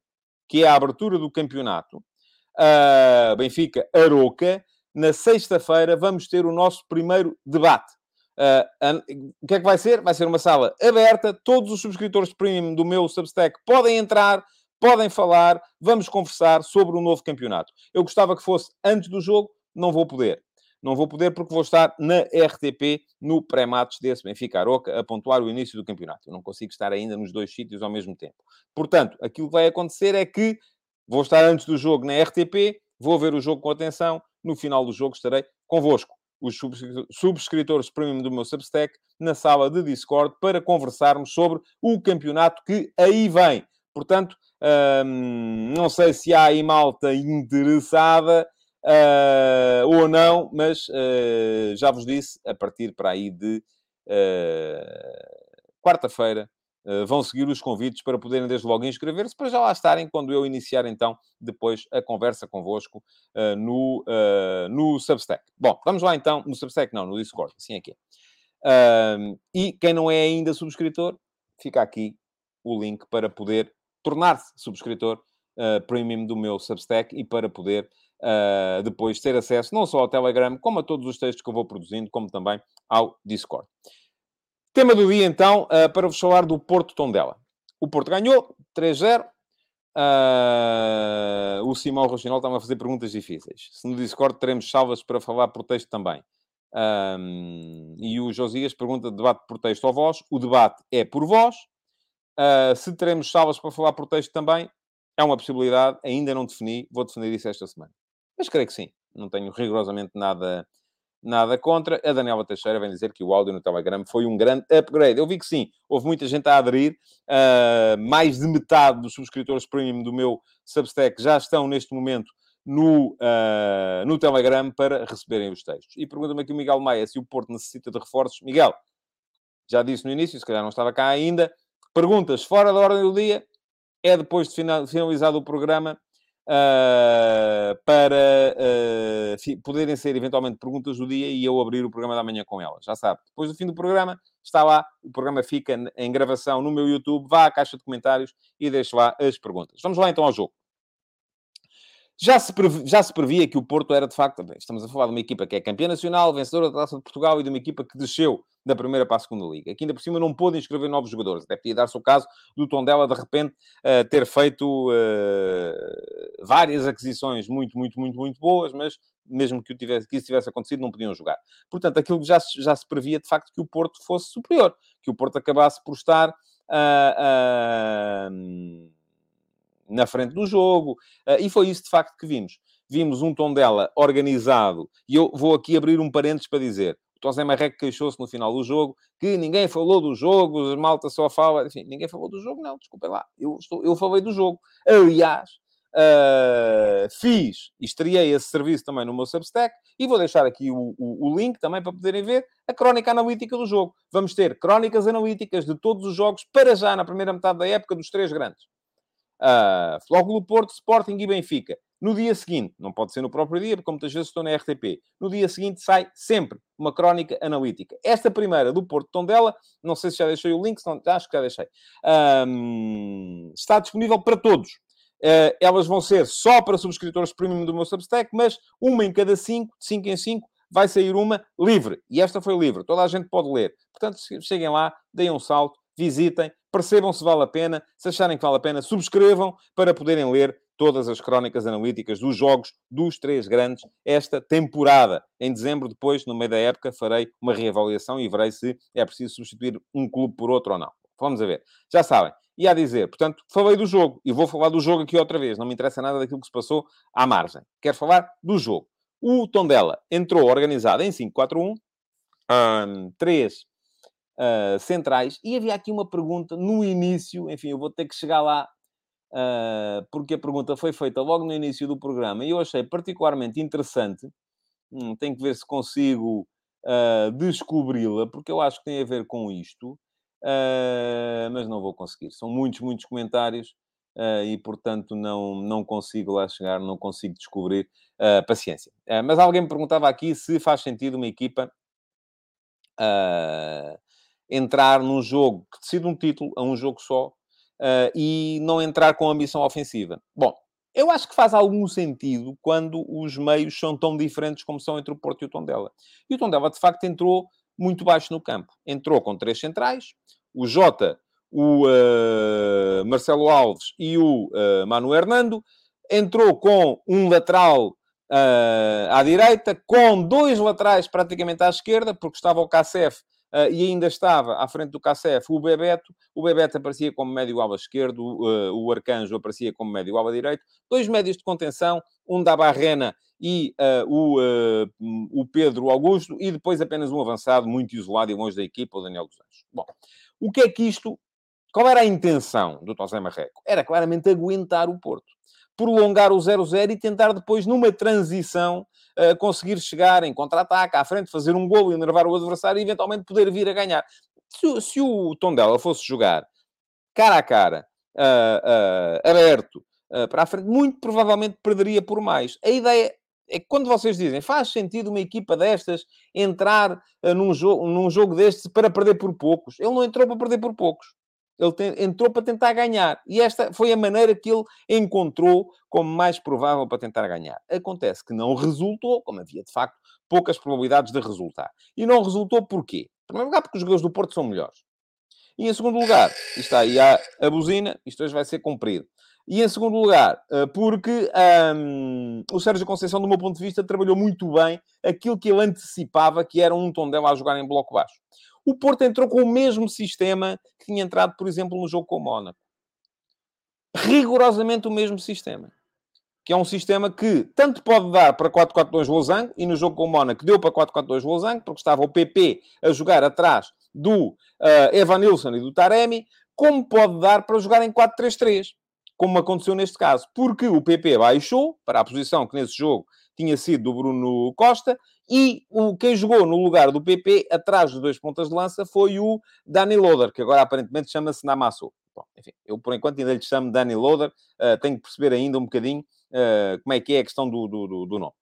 que é a abertura do campeonato, uh, Benfica-Aroca, na sexta-feira vamos ter o nosso primeiro debate. Uh, o que é que vai ser? Vai ser uma sala aberta, todos os subscritores premium do meu Substack podem entrar, podem falar, vamos conversar sobre o novo campeonato. Eu gostava que fosse antes do jogo, não vou poder. Não vou poder porque vou estar na RTP, no pré-matos desse Benfica Aroca, a pontuar o início do campeonato. Eu não consigo estar ainda nos dois sítios ao mesmo tempo. Portanto, aquilo que vai acontecer é que vou estar antes do jogo na RTP, vou ver o jogo com atenção, no final do jogo estarei convosco os subscritores premium do meu Substack na sala de Discord para conversarmos sobre o campeonato que aí vem. Portanto, hum, não sei se há aí malta interessada uh, ou não, mas uh, já vos disse, a partir para aí de uh, quarta-feira vão seguir os convites para poderem desde logo inscrever-se, para já lá estarem quando eu iniciar então depois a conversa convosco uh, no, uh, no Substack. Bom, vamos lá então, no Substack não, no Discord, assim que é. Uh, e quem não é ainda subscritor, fica aqui o link para poder tornar-se subscritor premium do meu Substack e para poder depois ter acesso não só ao Telegram, como a todos os textos que eu vou produzindo, como também ao Discord. Tema do dia, então, uh, para vos falar do Porto Tondela. O Porto ganhou 3-0. Uh, ah, o Simão Rochinol está a fazer perguntas difíceis. Se no Discord teremos salvas para falar por texto também. Um, e o Josias pergunta: debate por texto ou voz? O debate é por voz. Uh, se teremos salvas para falar por texto também, é uma possibilidade. Ainda não defini. Vou definir isso esta semana. Mas creio que sim. Não tenho rigorosamente nada nada contra. A Daniela Teixeira vem dizer que o áudio no Telegram foi um grande upgrade. Eu vi que sim, houve muita gente a aderir. Uh, mais de metade dos subscritores premium do meu Substack já estão neste momento no, uh, no Telegram para receberem os textos. E pergunta-me aqui o Miguel Maia se o Porto necessita de reforços. Miguel, já disse no início, se calhar não estava cá ainda. Perguntas fora da ordem do dia. É depois de finalizado o programa uh, para uh, poderem ser eventualmente perguntas do dia e eu abrir o programa da manhã com elas. Já sabe, depois do fim do programa, está lá, o programa fica em gravação no meu YouTube, vá à caixa de comentários e deixe lá as perguntas. Vamos lá então ao jogo. Já se, previa, já se previa que o Porto era de facto, estamos a falar de uma equipa que é campeã nacional, vencedora da Taça de Portugal e de uma equipa que desceu da primeira para a segunda liga. Aqui ainda por cima não pôde inscrever novos jogadores. Até podia dar-se o caso do Tondela, de repente, uh, ter feito uh, várias aquisições muito, muito, muito, muito boas, mas mesmo que, tivesse, que isso tivesse acontecido, não podiam jogar. Portanto, aquilo já, já se previa, de facto, que o Porto fosse superior. Que o Porto acabasse por estar... Uh, na frente do jogo, e foi isso de facto que vimos vimos um tom dela organizado. E eu vou aqui abrir um parênteses para dizer: o José Marreco queixou-se no final do jogo que ninguém falou do jogo, os malta só fala. Enfim, ninguém falou do jogo, não, desculpem lá. Eu, estou, eu falei do jogo. Aliás, uh, fiz e estreiei esse serviço também no meu Substack e vou deixar aqui o, o, o, link também para poderem ver a crónica analítica do jogo. Vamos ter crónicas analíticas de todos os jogos para já na primeira metade da época dos três grandes. Uh, Flóculo Porto, Sporting e Benfica. No dia seguinte, não pode ser no próprio dia, porque muitas vezes estou na RTP, no dia seguinte sai sempre uma crónica analítica. Esta primeira, do Porto Tondela, não sei se já deixei o link, não, acho que já deixei, um, está disponível para todos. Uh, elas vão ser só para subscritores premium do meu Substack, mas uma em cada cinco, de cinco em cinco, vai sair uma livre. E esta foi livre, toda a gente pode ler. Portanto, cheguem lá, deem um salto, visitem, percebam se vale a pena, se acharem que vale a pena, subscrevam para poderem ler todas as crónicas analíticas dos jogos dos três grandes esta temporada. Em dezembro, depois, no meio da época, farei uma reavaliação e verei se é preciso substituir um clube por outro ou não. Vamos a ver. Já sabem. E a dizer, portanto, falei do jogo e vou falar do jogo aqui outra vez. Não me interessa nada daquilo que se passou à margem. Quero falar do jogo. O Tondela entrou organizado em 5-4-1, um, três uh, centrais, e havia aqui uma pergunta no início, enfim, eu vou ter que chegar lá uh, porque a pergunta foi feita logo no início do programa e eu achei particularmente interessante. Hum, tenho que ver se consigo uh, descobri-la, porque eu acho que tem a ver com isto, uh, mas não vou conseguir. São muitos, muitos comentários e, portanto, não, não consigo lá chegar, não consigo descobrir. paciência. mas alguém me perguntava aqui se faz sentido uma equipa entrar num jogo que decide um título a um jogo só uh, e não entrar com ambição ofensiva. Bom, eu acho que faz algum sentido quando os meios são tão diferentes como são entre o Porto e o Tondela. E o Tondela, de facto, entrou muito baixo no campo. Entrou com três centrais, o Jota, o uh, Marcelo Alves e o uh, Manu Hernando. Entrou com um lateral uh, à direita, com dois laterais praticamente à esquerda, porque estava o Cacef Uh, e ainda estava à frente do KCF o Bebeto. O Bebeto aparecia como médio ala esquerdo, uh, o Arcanjo aparecia como médio ala direito. Dois médios de contenção, um da Barrena e uh, o, o Pedro Augusto, e depois apenas um avançado muito isolado e longe da equipa, o Daniel dos Anjos. Bom, o que é que isto... Qual era a intenção do José Marreco? Era claramente aguentar o Porto. Prolongar o 0-0 e tentar depois, numa transição, uh, conseguir chegar em contra-ataque à frente, fazer um golo, enervar o adversário e eventualmente poder vir a ganhar. Se, se o Tondela fosse jogar cara a cara, uh, uh, aberto, para a frente, muito provavelmente perderia por mais. A ideia é que quando vocês dizem faz sentido uma equipa destas entrar num, jogo, num jogo destes para perder por poucos, ele não entrou para perder por poucos. Ele tem, entrou para tentar ganhar. E esta foi a maneira que ele encontrou como mais provável para tentar ganhar. Acontece que não resultou, como havia de facto poucas probabilidades de resultar. E não resultou porquê? Em primeiro lugar, porque os jogadores do Porto são melhores. E em segundo lugar, está aí a, a buzina, isto hoje vai ser cumprido. E em segundo lugar, eh, porque um, o Sérgio Conceição, do meu ponto de vista, trabalhou muito bem aquilo que ele antecipava, que era um tom dela a jogar em bloco baixo. O Porto entrou com o mesmo sistema que tinha entrado, por exemplo, no jogo com o Mónaco. Rigorosamente o mesmo sistema. Que é um sistema que tanto pode dar para 4-4-2 Losango, e no jogo com o Mónaco deu para 4-4-2 Losango, porque estava o PP a jogar atrás do uh, Evan Nilsson e do Taremi, como pode dar para jogar em 4-3-3, como aconteceu neste caso. Porque o PP baixou para a posição que nesse jogo tinha sido do Bruno Costa, e o, quem jogou no lugar do PP, atrás dos dois pontas de lança, foi o Dani Loader, que agora aparentemente chama-se Namasso. Bom, enfim, eu por enquanto ainda lhe chamo Dani Loader, uh, tenho que perceber ainda um bocadinho uh, como é que é a questão do, do, do nome.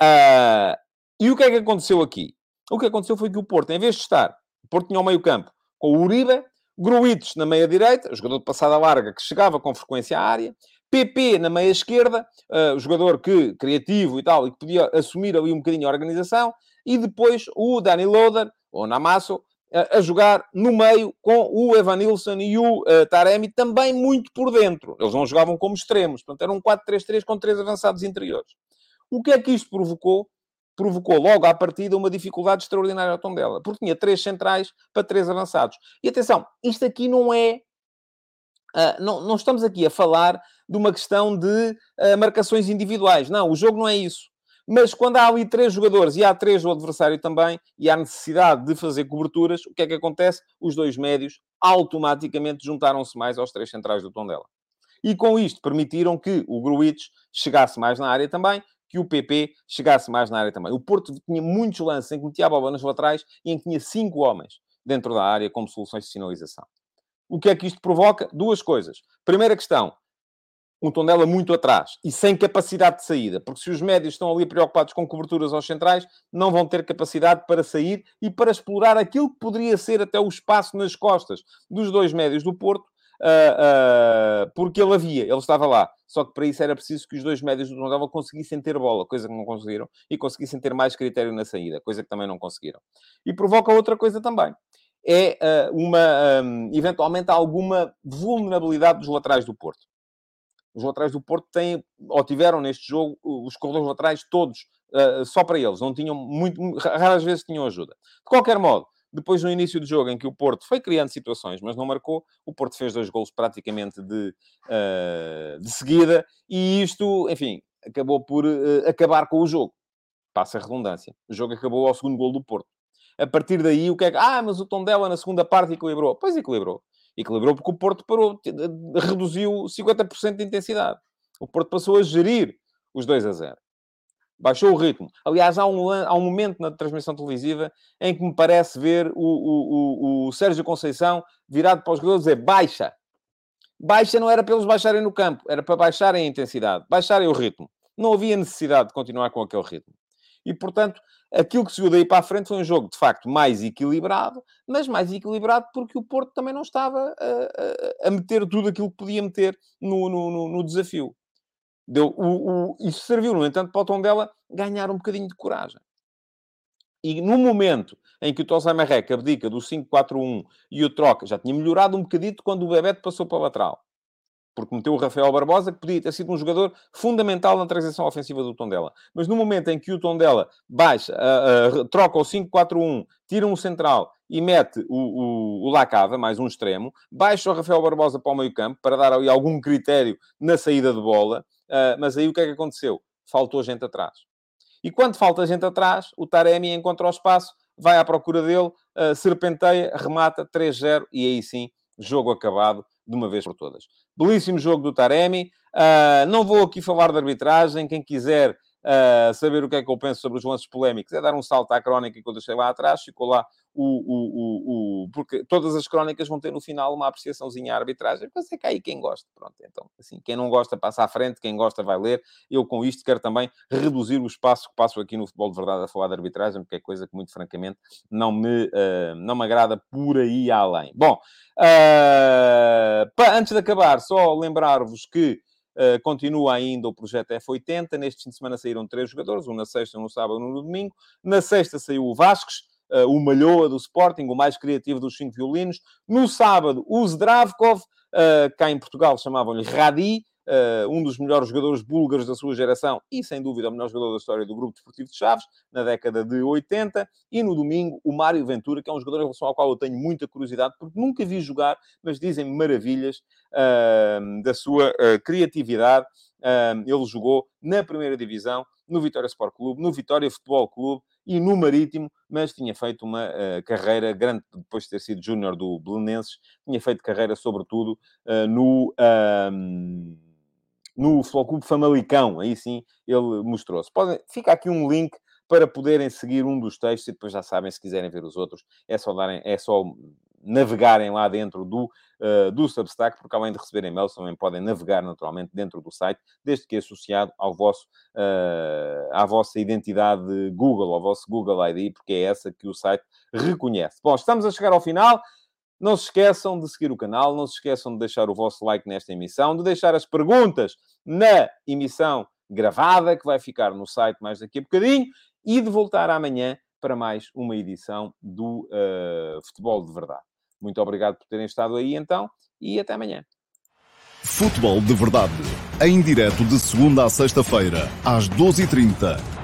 Uh, e o que é que aconteceu aqui? O que aconteceu foi que o Porto, em vez de estar, o Porto tinha o meio campo com o Uribe, Gruites na meia direita, jogador de passada larga que chegava com frequência à área, PP na meia esquerda, uh, jogador que, criativo e tal, e que podia assumir ali um bocadinho a organização, e depois o Dani Loader, ou Namasso, a jogar no meio com o Evanilson e o uh, Taremi também muito por dentro. Eles não jogavam como extremos, portanto era um 4-3-3 com três avançados interiores. O que é que isto provocou? Provocou logo à partida uma dificuldade extraordinária ao Tondela, porque tinha três centrais para três avançados. E atenção, isto aqui não é Uh, não, não, estamos aqui a falar de uma questão de uh, marcações individuais. Não, o jogo não é isso. Mas quando há ali três jogadores e há três do adversário também, e há necessidade de fazer coberturas, o que é que acontece? Os dois médios automaticamente juntaram-se mais aos três centrais do Tondela. E com isto permitiram que o Gruitch chegasse mais na área também, que o PP chegasse mais na área também. O Porto tinha muitos lances em que metia a bola nas laterais e em que tinha cinco homens dentro da área como soluções de sinalização. O que é que isto provoca? Duas coisas. Primeira questão, um Tondela muito atrás e sem capacidade de saída, porque se os médios estão ali preocupados com coberturas aos centrais, não vão ter capacidade para sair e para explorar aquilo que poderia ser até o espaço nas costas dos dois médios do Porto, uh, uh, porque ele havia, ele estava lá. Só que para isso era preciso que os dois médios do Tondela conseguissem ter bola, coisa que não conseguiram, e conseguissem ter mais critério na saída, coisa que também não conseguiram. E provoca outra coisa também. É uh, uma, um, eventualmente, alguma vulnerabilidade dos laterais do Porto os laterais do Porto têm, ou tiveram neste jogo, os corredores laterais todos uh, só para eles. Não tinham muito, raras vezes tinham ajuda. De qualquer modo, depois no início do jogo em que o Porto foi criando situações, mas não marcou, o Porto fez dois gols praticamente de, uh, de seguida e isto, enfim, acabou por uh, acabar com o jogo. Passa a redundância. O jogo acabou ao segundo gol do Porto. A partir daí, o que é que... Ah, mas o Tondela na segunda parte equilibrou. Pois equilibrou. Equilibrou porque o Porto parou, reduziu 50% de intensidade. O Porto passou a gerir os 2 a 0. Baixou o ritmo. Aliás, há um, há um momento na transmissão televisiva em que me parece ver o, o, o, o Sérgio Conceição virado para os jogadores dizer baixa. Baixa não era para eles baixarem no campo, era para baixarem a intensidade, baixarem o ritmo. Não havia necessidade de continuar com aquele ritmo. E, portanto, aquilo que se viu daí para a frente foi um jogo, de facto, mais equilibrado, mas mais equilibrado porque o Porto também não estava a, a, a meter tudo aquilo que podia meter no, no, no desafio. Deu, o, o, isso serviu, no entanto, para o Tondela ganhar um bocadinho de coragem. E no momento em que o Tosai Marreca abdica do 5-4-1 e o troca, já tinha melhorado um bocadito quando o Bebeto passou para o lateral porque meteu o Rafael Barbosa, que podia ter sido um jogador fundamental na transição ofensiva do Tondela. Mas no momento em que o Tondela baixa, uh, uh, troca o 5-4-1, tira um central e mete o, o, o Lacava, mais um extremo, baixa o Rafael Barbosa para o meio campo, para dar algum critério na saída de bola, uh, mas aí o que é que aconteceu? Faltou gente atrás. E quando falta gente atrás, o Taremi encontra o espaço, vai à procura dele, serpenteia, remata 3-0 e aí sim, jogo acabado de uma vez por todas. Belíssimo jogo do Taremi. Uh, não vou aqui falar de arbitragem. Quem quiser uh, saber o que é que eu penso sobre os lances polémicos é dar um salto à crónica que eu deixei lá atrás. Ficou lá o, o, o, o, porque todas as crónicas vão ter no final uma apreciaçãozinha à arbitragem. Mas é que aí quem gosta, pronto. Então, assim, quem não gosta passa à frente, quem gosta vai ler. Eu com isto quero também reduzir o espaço que passo aqui no Futebol de Verdade a falar de arbitragem, porque é coisa que muito francamente não me, uh, não me agrada por aí além. Bom, uh, pa, antes de acabar, só lembrar-vos que Uh, continua ainda o projeto F80. Neste fim de semana saíram três jogadores, um na sexta, um no sábado, um no domingo. Na sexta saiu o Vasques, uh, o Malhoa do Sporting, o mais criativo dos cinco violinos. No sábado, o Zdravkov, uh, cá em Portugal chamavam-lhe Radi, uh, um dos melhores jogadores búlgaros da sua geração e, sem dúvida, o melhor jogador da história do Grupo Desportivo de Chaves, na década de 80. E no domingo, o Mário Ventura, que é um jogador em relação ao qual eu tenho muita curiosidade, porque nunca vi jogar, mas dizem maravilhas uh, da sua uh, criatividade. ele jogou na primeira divisão, no Vitória Sport Clube, no Vitória Futebol Clube e no Marítimo, mas tinha feito uma uh, carreira grande, depois de ter sido júnior do Belenenses, tinha feito carreira, sobretudo, uh, no, uh, no Futebol Clube Famalicão. Aí sim, ele mostrou-se. Fica aqui um link para poderem seguir um dos textos e depois já sabem, se quiserem ver os outros, é só, darem, é só navegarem lá dentro do, uh, do Substack, porque além de receberem e-mails, também podem navegar naturalmente dentro do site, desde que associado ao vosso, uh, à vossa identidade Google, ao vosso Google ID, porque é essa que o site reconhece. Bom, estamos a chegar ao final. Não se esqueçam de seguir o canal, não se esqueçam de deixar o vosso like nesta emissão, de deixar as perguntas na emissão gravada, que vai ficar no site mais daqui a bocadinho, e de voltar amanhã para mais uma edição do uh, Futebol de Verdade. Muito obrigado por terem estado aí então e até amanhã. Futebol de Verdade, em direto de segunda a sexta-feira, às 12h30.